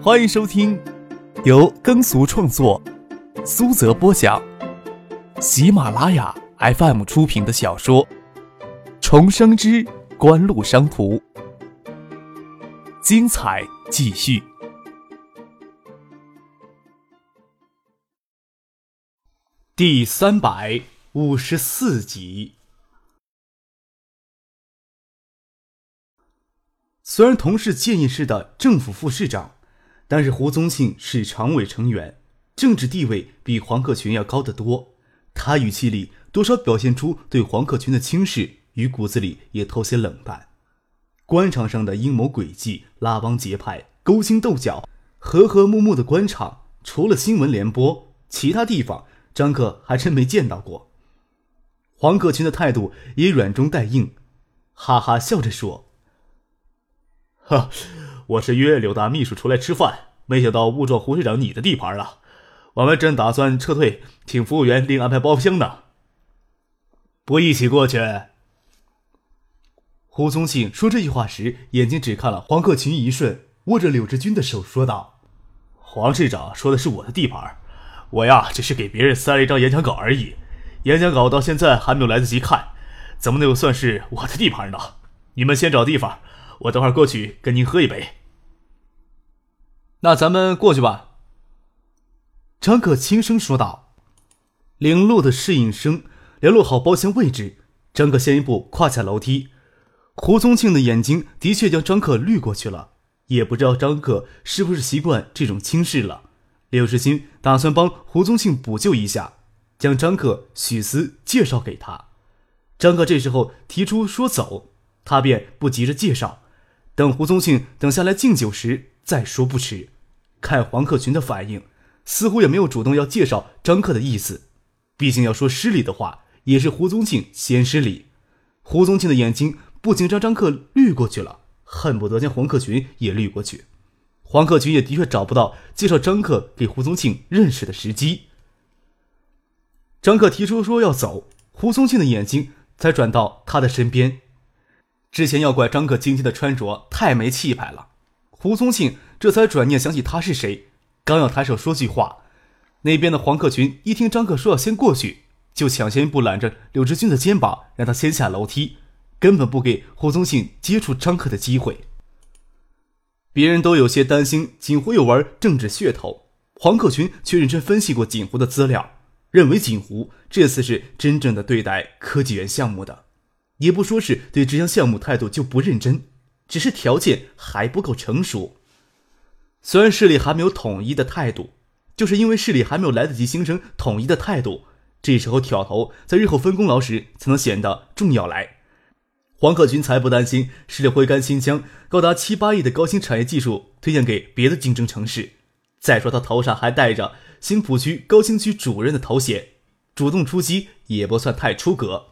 欢迎收听由耕俗创作、苏泽播讲、喜马拉雅 FM 出品的小说《重生之官路商途》，精彩继续，第三百五十四集。虽然同是建业市的政府副市长。但是胡宗庆是常委成员，政治地位比黄克群要高得多。他语气里多少表现出对黄克群的轻视，与骨子里也透些冷淡。官场上的阴谋诡计、拉帮结派、勾心斗角，和和睦睦的官场，除了新闻联播，其他地方张克还真没见到过。黄克群的态度也软中带硬，哈哈笑着说：“哈。”我是约柳大秘书出来吃饭，没想到误撞胡市长你的地盘了。我们正打算撤退，请服务员另安排包厢呢。不一起过去？胡宗庆说这句话时，眼睛只看了黄克勤一瞬，握着柳志军的手说道：“黄市长说的是我的地盘，我呀只是给别人塞了一张演讲稿而已。演讲稿到现在还没有来得及看，怎么能算是我的地盘呢？你们先找地方，我等会儿过去跟您喝一杯。”那咱们过去吧。”张可轻声说道。领路的侍应生联络好包厢位置，张可先一步跨下楼梯。胡宗庆的眼睛的确将张可滤过去了，也不知道张可是不是习惯这种轻视了。柳世新打算帮胡宗庆补救一下，将张可、许思介绍给他。张可这时候提出说走，他便不急着介绍，等胡宗庆等下来敬酒时。再说不迟，看黄克群的反应，似乎也没有主动要介绍张克的意思。毕竟要说失礼的话，也是胡宗庆先失礼。胡宗庆的眼睛不仅将张克绿过去了，恨不得将黄克群也绿过去。黄克群也的确找不到介绍张克给胡宗庆认识的时机。张克提出说要走，胡宗庆的眼睛才转到他的身边。之前要怪张克今天的穿着太没气派了。胡宗庆这才转念想起他是谁，刚要抬手说句话，那边的黄克群一听张克说要先过去，就抢先一步揽着柳志军的肩膀，让他先下楼梯，根本不给胡宗庆接触张克的机会。别人都有些担心锦湖有玩政治噱头，黄克群却认真分析过锦湖的资料，认为锦湖这次是真正的对待科技园项目的，也不说是对这项项目态度就不认真。只是条件还不够成熟，虽然势力还没有统一的态度，就是因为势力还没有来得及形成统一的态度，这时候挑头在日后分功劳时才能显得重要来。黄克群才不担心势力会甘心将高达七八亿的高新产业技术推荐给别的竞争城市。再说他头上还戴着新浦区高新区主任的头衔，主动出击也不算太出格。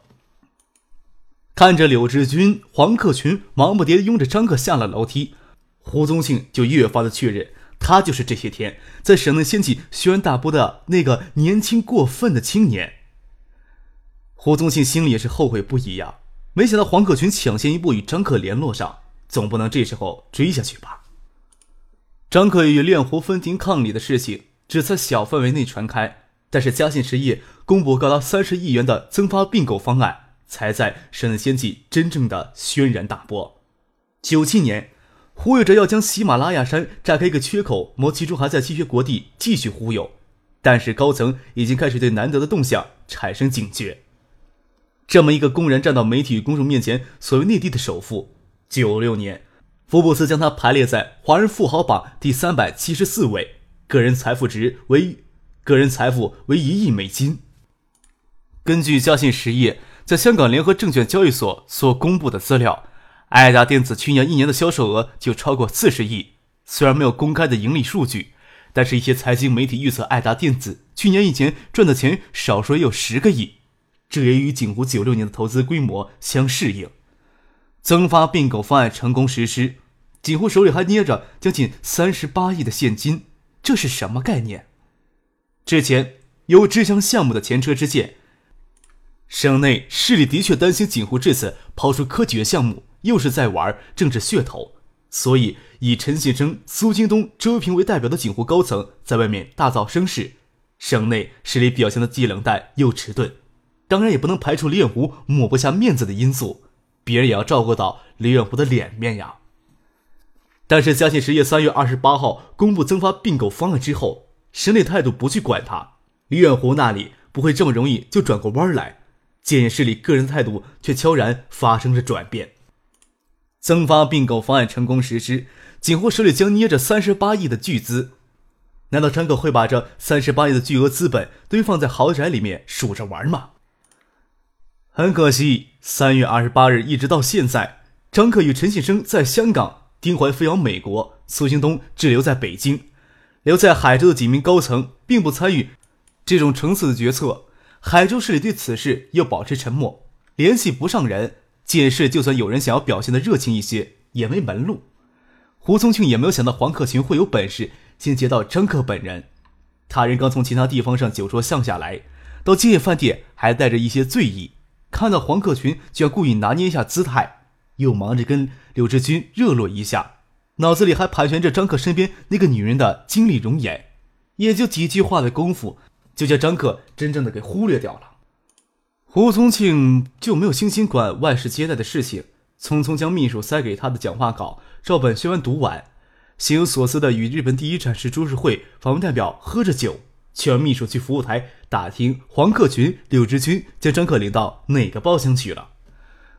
看着柳志军、黄克群忙不迭地拥着张克下了楼梯，胡宗庆就越发的确认，他就是这些天在省内掀起轩然大波的那个年轻过分的青年。胡宗庆心里也是后悔不已呀，没想到黄克群抢先一步与张克联络上，总不能这时候追下去吧？张克与炼湖分庭抗礼的事情只在小范围内传开，但是嘉信实业公布高达三十亿元的增发并购方案。才在省内掀起真正的轩然大波。九七年，忽悠着要将喜马拉雅山炸开一个缺口，谋其中还在稀缺国地继续忽悠，但是高层已经开始对难得的动向产生警觉。这么一个公然站到媒体与公众面前所谓内地的首富，九六年，福布斯将他排列在华人富豪榜第三百七十四位，个人财富值为个人财富为一亿美金。根据嘉信实业。在香港联合证券交易所所公布的资料，爱达电子去年一年的销售额就超过四十亿。虽然没有公开的盈利数据，但是一些财经媒体预测爱达电子去年以前赚的钱少说也有十个亿，这也与景湖九六年的投资规模相适应。增发并购方案成功实施，景湖手里还捏着将近三十八亿的现金，这是什么概念？之前有这项项目的前车之鉴。省内势力的确担心锦湖这次抛出科技园项目，又是在玩政治噱头，所以以陈信生、苏京东、周平为代表的锦湖高层在外面大造声势，省内势力表现的既冷淡又迟钝。当然也不能排除李远湖抹不下面子的因素，别人也要照顾到李远湖的脸面呀。但是嘉庆实业三月二十八号公布增发并购方案之后，省内态度不去管他，李远湖那里不会这么容易就转过弯来。建业市里个人态度却悄然发生着转变。增发并购方案成功实施，景湖手里将捏着三十八亿的巨资。难道张可会把这三十八亿的巨额资本堆放在豪宅里面数着玩吗？很可惜，三月二十八日一直到现在，张克与陈信生在香港，丁怀飞往美国，苏兴东滞留在北京，留在海州的几名高层并不参与这种层次的决策。海州市里对此事又保持沉默，联系不上人。建市就算有人想要表现的热情一些，也没门路。胡宗庆也没有想到黄克群会有本事先接到张克本人。他人刚从其他地方上酒桌降下来，到建业饭店还带着一些醉意。看到黄克群，就要故意拿捏一下姿态，又忙着跟柳志军热络一下，脑子里还盘旋着张克身边那个女人的精丽容颜，也就几句话的功夫，就将张克真正的给忽略掉了。胡宗庆就没有心心管外事接待的事情，匆匆将秘书塞给他的讲话稿照本宣完读完，心有所思的与日本第一展示株式会访问代表喝着酒。却让秘书去服务台打听黄克群、柳志军将张克领到哪个包厢去了。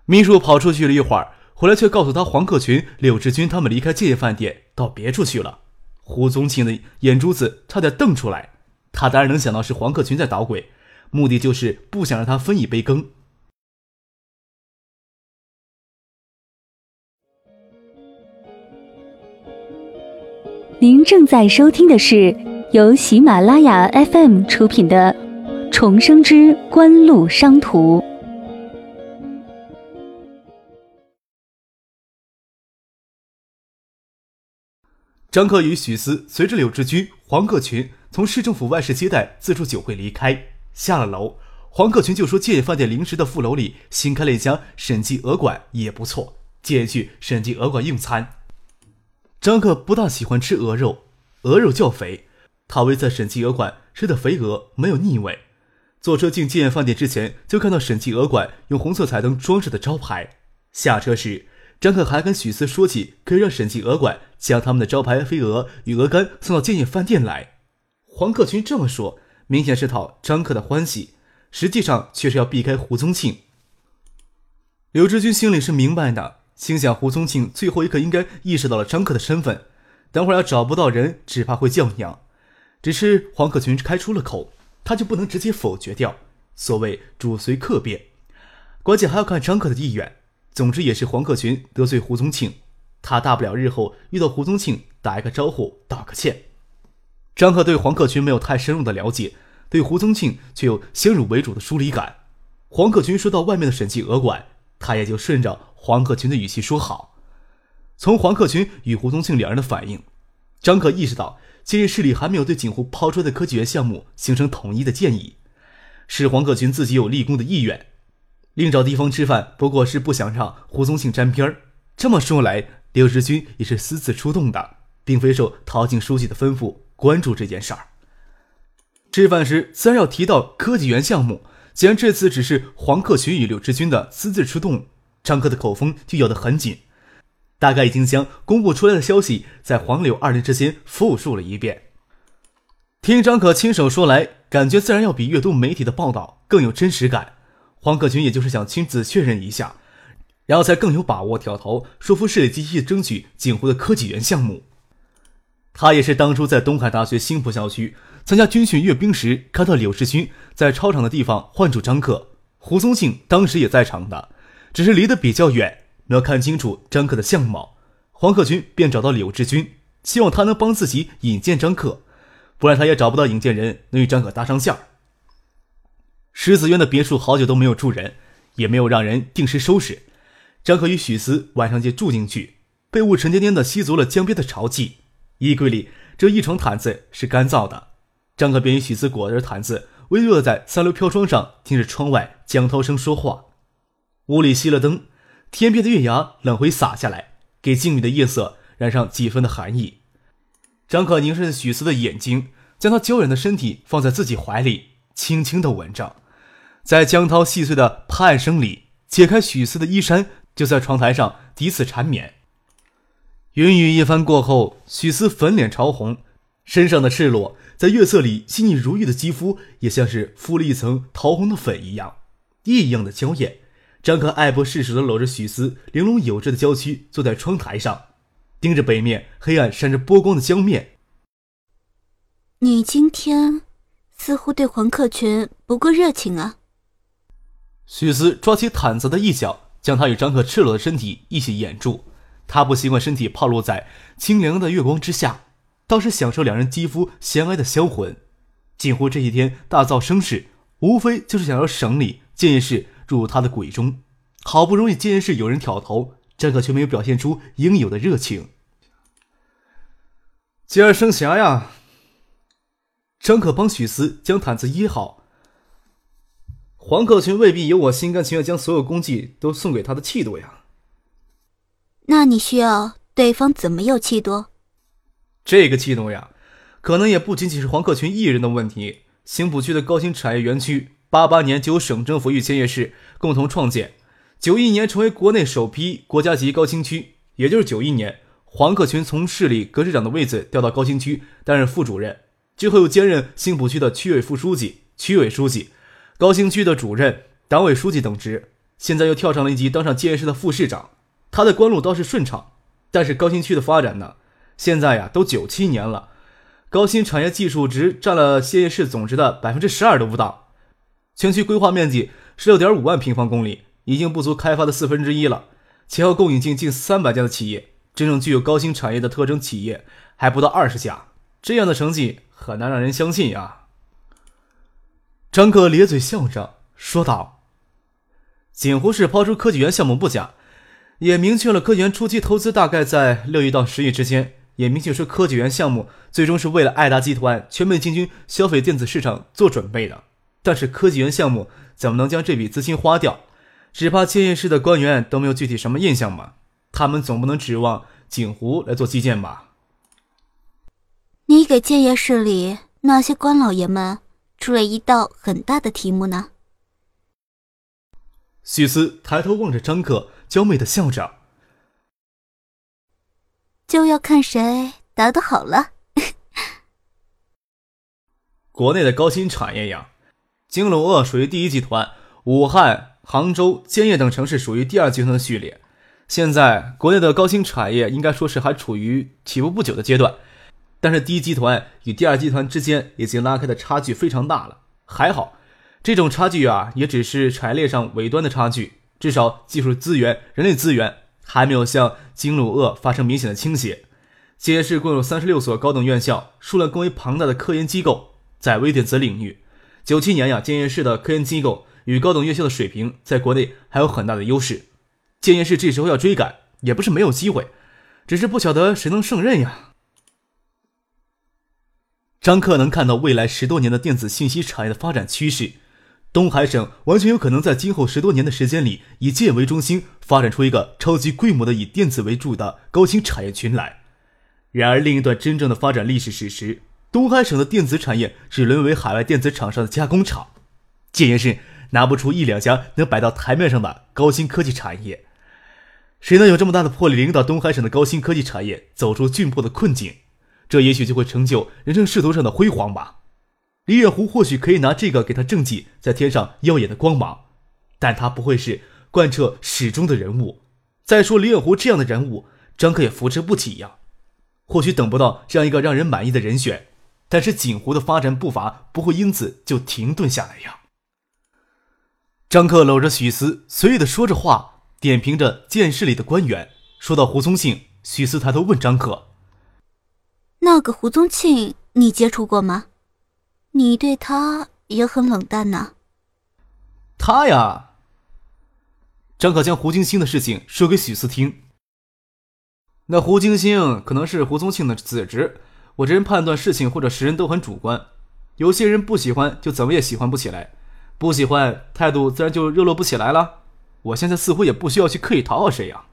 秘书跑出去了一会儿，回来却告诉他黄克群、柳志军他们离开建业饭店到别处去了。胡宗庆的眼珠子差点瞪出来，他当然能想到是黄克群在捣鬼，目的就是不想让他分一杯羹。您正在收听的是。由喜马拉雅 FM 出品的《重生之官路商途》，张克与许思随着柳志军、黄克群从市政府外事接待自助酒会离开，下了楼，黄克群就说建业饭店临时的副楼里新开了一家审计鹅馆，也不错，建议去审计鹅馆用餐。张克不大喜欢吃鹅肉，鹅肉较肥。他为在审计鹅馆吃的肥鹅没有腻味。坐车进建业饭店之前，就看到审计鹅馆用红色彩灯装饰的招牌。下车时，张克还跟许思说起可以让审计鹅馆将他们的招牌飞鹅与鹅肝送到建业饭店来。黄克群这么说，明显是讨张克的欢喜，实际上却是要避开胡宗庆。刘志军心里是明白的，心想胡宗庆最后一刻应该意识到了张克的身份，等会儿要找不到人，只怕会叫娘。只是黄克群开出了口，他就不能直接否决掉。所谓主随客便，关键还要看张克的意愿。总之也是黄克群得罪胡宗庆，他大不了日后遇到胡宗庆打一个招呼，道个歉。张克对黄克群没有太深入的了解，对胡宗庆却有先入为主的疏离感。黄克群说到外面的审计鹅馆，他也就顺着黄克群的语气说好。从黄克群与胡宗庆两人的反应，张克意识到。建业市里还没有对锦湖抛出的科技园项目形成统一的建议，是黄克群自己有立功的意愿，另找地方吃饭不过是不想让胡宗庆沾边儿。这么说来，刘志军也是私自出动的，并非受陶静书记的吩咐关注这件事儿。吃饭时自然要提到科技园项目，既然这次只是黄克群与柳志军的私自出动，张克的口风就咬得很紧。大概已经将公布出来的消息在黄柳二人之间复述了一遍。听张可亲手说来，感觉自然要比阅读媒体的报道更有真实感。黄克群也就是想亲自确认一下，然后才更有把握挑头说服市里积极争取景湖的科技园项目。他也是当初在东海大学新浦校区参加军训阅兵时，看到柳世军在操场的地方唤住张克，胡宗庆当时也在场的，只是离得比较远。没有看清楚张克的相貌，黄克群便找到柳志军，希望他能帮自己引荐张克，不然他也找不到引荐人能与张可搭上线儿。狮子渊的别墅好久都没有住人，也没有让人定时收拾。张可与许思晚上就住进去，被雾沉甸甸的吸足了江边的潮气。衣柜里这一床毯子是干燥的，张可便与许思裹着毯子，微坐在三楼飘窗上，听着窗外江涛声说话。屋里熄了灯。天边的月牙冷灰洒下来，给静谧的夜色染上几分的寒意。张可凝视着许思的眼睛，将他娇软的身体放在自己怀里，轻轻的吻着。在江涛细碎的拍案声里，解开许思的衣衫，就在床台上彼此缠绵。云雨一番过后，许思粉脸潮红，身上的赤裸在月色里细腻如玉的肌肤，也像是敷了一层桃红的粉一样，异样的娇艳。张可爱不释手的搂着许思玲珑有致的娇躯，坐在窗台上，盯着北面黑暗闪着波光的江面。你今天似乎对黄克群不够热情啊。许思抓起毯子的一角，将他与张克赤裸的身体一起掩住。他不习惯身体暴露在清凉的月光之下，倒是享受两人肌肤相挨的销魂。锦湖这几天大造声势，无非就是想要省里建业氏入他的鬼中。好不容易建业氏有人挑头，张可却没有表现出应有的热情。接二生霞呀！张可帮许思将毯子掖好。黄克群未必有我心甘情愿将所有功绩都送给他的气度呀。那你需要对方怎么有气度？这个气度呀，可能也不仅仅是黄克群一人的问题。新浦区的高新产业园区，八八年就由省政府与建业市共同创建，九一年成为国内首批国家级高新区。也就是九一年，黄克群从市里革市长的位子调到高新区担任副主任，之后又兼任新浦区的区委副书记、区委书记。高新区的主任、党委书记等职，现在又跳上了一级，当上建业市的副市长。他的官路倒是顺畅，但是高新区的发展呢？现在呀，都九七年了，高新产业技术值占了歇业市总值的百分之十二都不到。全区规划面积十六点五万平方公里，已经不足开发的四分之一了。前后共引进近三百家的企业，真正具有高新产业的特征企业还不到二十家。这样的成绩很难让人相信呀。张克咧嘴笑着说道：“锦湖市抛出科技园项目不假，也明确了科技园初期投资大概在六亿到十亿之间，也明确说科技园项目最终是为了爱达集团全面进军消费电子市场做准备的。但是科技园项目怎么能将这笔资金花掉？只怕建业市的官员都没有具体什么印象吧？他们总不能指望锦湖来做基建吧？你给建业市里那些官老爷们？”出了一道很大的题目呢。许思抬头望着张克，娇媚的笑着。就要看谁答得好了。国内的高新产业呀，京鲁鄂属于第一集团，武汉、杭州、建业等城市属于第二集团的序列。现在国内的高新产业应该说是还处于起步不久的阶段。但是第一集团与第二集团之间已经拉开的差距非常大了。还好，这种差距啊，也只是产业链上尾端的差距，至少技术资源、人力资源还没有向京鲁鄂发生明显的倾斜。建业市共有三十六所高等院校，数量更为庞大的科研机构，在微电子领域，九七年呀，建业市的科研机构与高等院校的水平在国内还有很大的优势。建业市这时候要追赶，也不是没有机会，只是不晓得谁能胜任呀。张克能看到未来十多年的电子信息产业的发展趋势，东海省完全有可能在今后十多年的时间里，以建为中心发展出一个超级规模的以电子为主的高新产业群来。然而，另一段真正的发展历史史实，东海省的电子产业只沦为海外电子厂商的加工厂，建业市拿不出一两家能摆到台面上的高新科技产业。谁能有这么大的魄力，领导东海省的高新科技产业走出窘迫的困境？这也许就会成就人生仕途上的辉煌吧。李远湖或许可以拿这个给他政绩在天上耀眼的光芒，但他不会是贯彻始终的人物。再说李远湖这样的人物，张克也扶持不起呀。或许等不到这样一个让人满意的人选，但是锦湖的发展步伐不会因此就停顿下来呀。张克搂着许思，随意的说着话，点评着监室里的官员。说到胡宗庆，许思抬头问张克。那个胡宗庆，你接触过吗？你对他也很冷淡呢。他呀，张可将胡金星的事情说给许思听。那胡金星可能是胡宗庆的子侄。我这人判断事情或者识人都很主观，有些人不喜欢就怎么也喜欢不起来，不喜欢态度自然就热络不起来了。我现在似乎也不需要去刻意讨好谁呀。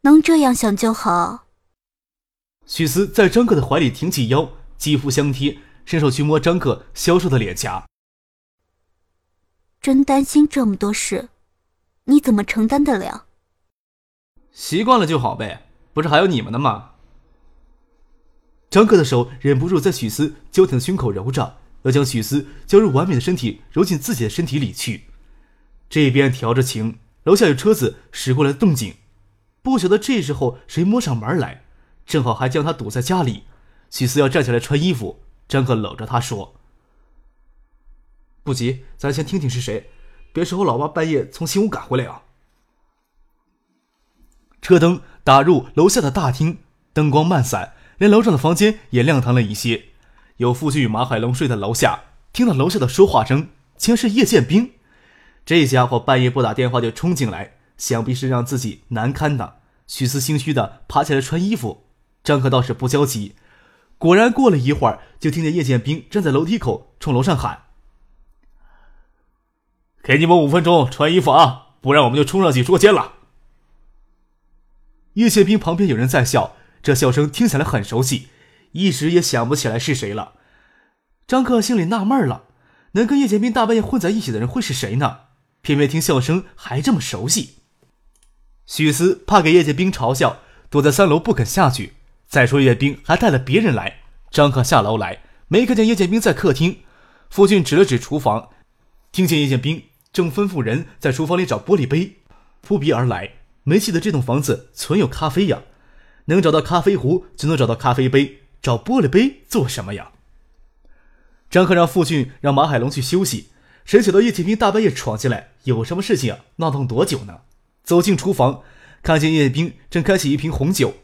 能这样想就好。许思在张克的怀里挺起腰，肌肤相贴，伸手去摸张克消瘦的脸颊。真担心这么多事，你怎么承担得了？习惯了就好呗，不是还有你们呢吗？张克的手忍不住在许思娇挺的胸口揉着，要将许思娇柔完美的身体揉进自己的身体里去。这边调着情，楼下有车子驶过来的动静，不晓得这时候谁摸上门来，正好还将他堵在家里。许思要站起来穿衣服，张克搂着他说：“不急，咱先听听是谁，别时候老妈半夜从新屋赶回来啊。”车灯打入楼下的大厅，灯光漫散，连楼上的房间也亮堂了一些。有夫君与马海龙睡在楼下，听到楼下的说话声，竟然是叶剑兵。这家伙半夜不打电话就冲进来，想必是让自己难堪的。许思心虚的爬起来穿衣服，张克倒是不焦急。果然过了一会儿，就听见叶剑兵站在楼梯口冲楼上喊：“给你们五分钟穿衣服啊，不然我们就冲上去捉奸了。”叶宪兵旁边有人在笑，这笑声听起来很熟悉，一时也想不起来是谁了。张克心里纳闷了，能跟叶宪兵大半夜混在一起的人会是谁呢？偏偏听笑声还这么熟悉。许思怕给叶剑兵嘲笑，躲在三楼不肯下去。再说叶兵还带了别人来。张克下楼来，没看见叶剑兵在客厅。夫君指了指厨房，听见叶剑兵正吩咐人在厨房里找玻璃杯，扑鼻而来。没记得这栋房子存有咖啡呀，能找到咖啡壶就能找到咖啡杯，找玻璃杯做什么呀？张克让傅俊让马海龙去休息，谁晓得叶剑兵大半夜闯进来，有什么事情啊？闹腾多久呢？走进厨房，看见叶剑兵正开启一瓶红酒，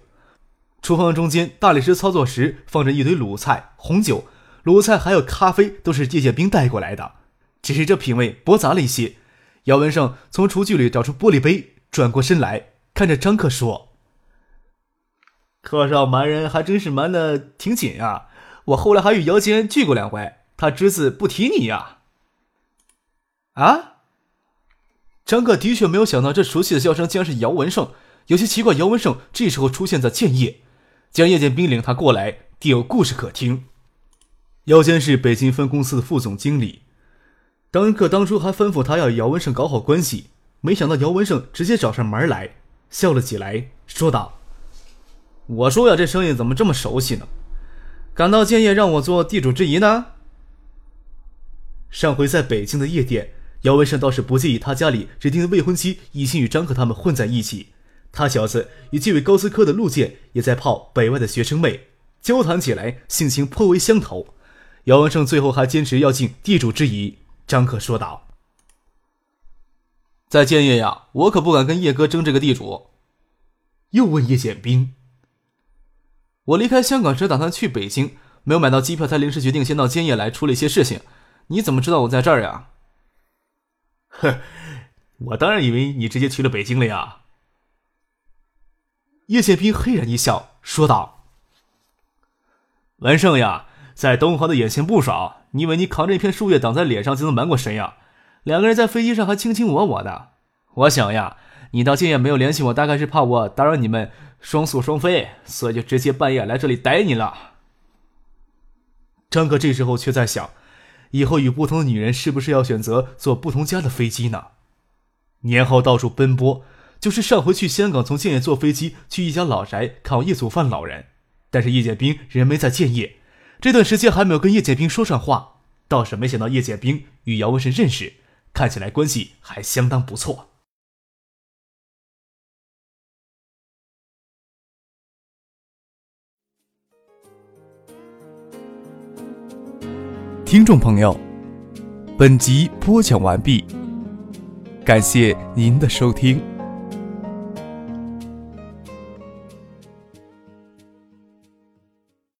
厨房中间大理石操作时放着一堆卤菜、红酒、卤菜还有咖啡，都是叶剑兵带过来的，只是这品味驳杂了一些。姚文胜从厨具里找出玻璃杯。转过身来看着张克说：“客少瞒人还真是瞒的挺紧呀！我后来还与姚坚聚过两回，他只字不提你呀。”啊！张克的确没有想到，这熟悉的笑声竟然是姚文胜。有些奇怪，姚文胜这时候出现在建业，将叶剑兵领他过来，定有故事可听。姚坚是北京分公司的副总经理，张克当初还吩咐他要姚文胜搞好关系。没想到姚文胜直接找上门来，笑了起来，说道：“我说呀，这声音怎么这么熟悉呢？感到建业让我做地主之谊呢？”上回在北京的夜店，姚文胜倒是不介意他家里指定的未婚妻一心与张克他们混在一起。他小子与这位高斯科的陆建也在泡北外的学生妹，交谈起来性情颇为相投。姚文胜最后还坚持要尽地主之谊。张克说道。在建业呀，我可不敢跟叶哥争这个地主。又问叶剑兵：“我离开香港时打算去北京，没有买到机票，才临时决定先到建业来处理一些事情。你怎么知道我在这儿呀？”“呵，我当然以为你直接去了北京了呀。”叶剑斌嘿然一笑，说道：“文胜呀，在东航的眼线不少，你以为你扛着一片树叶挡在脸上就能瞒过谁呀？”两个人在飞机上还卿卿我我的，我想呀，你到今夜没有联系我，大概是怕我打扰你们双宿双飞，所以就直接半夜来这里逮你了。张哥这时候却在想，以后与不同的女人是不是要选择坐不同家的飞机呢？年后到处奔波，就是上回去香港，从建业坐飞机去一家老宅看望叶祖范老人，但是叶剑兵人没在建业，这段时间还没有跟叶剑兵说上话，倒是没想到叶剑兵与姚文胜认识。看起来关系还相当不错。听众朋友，本集播讲完毕，感谢您的收听。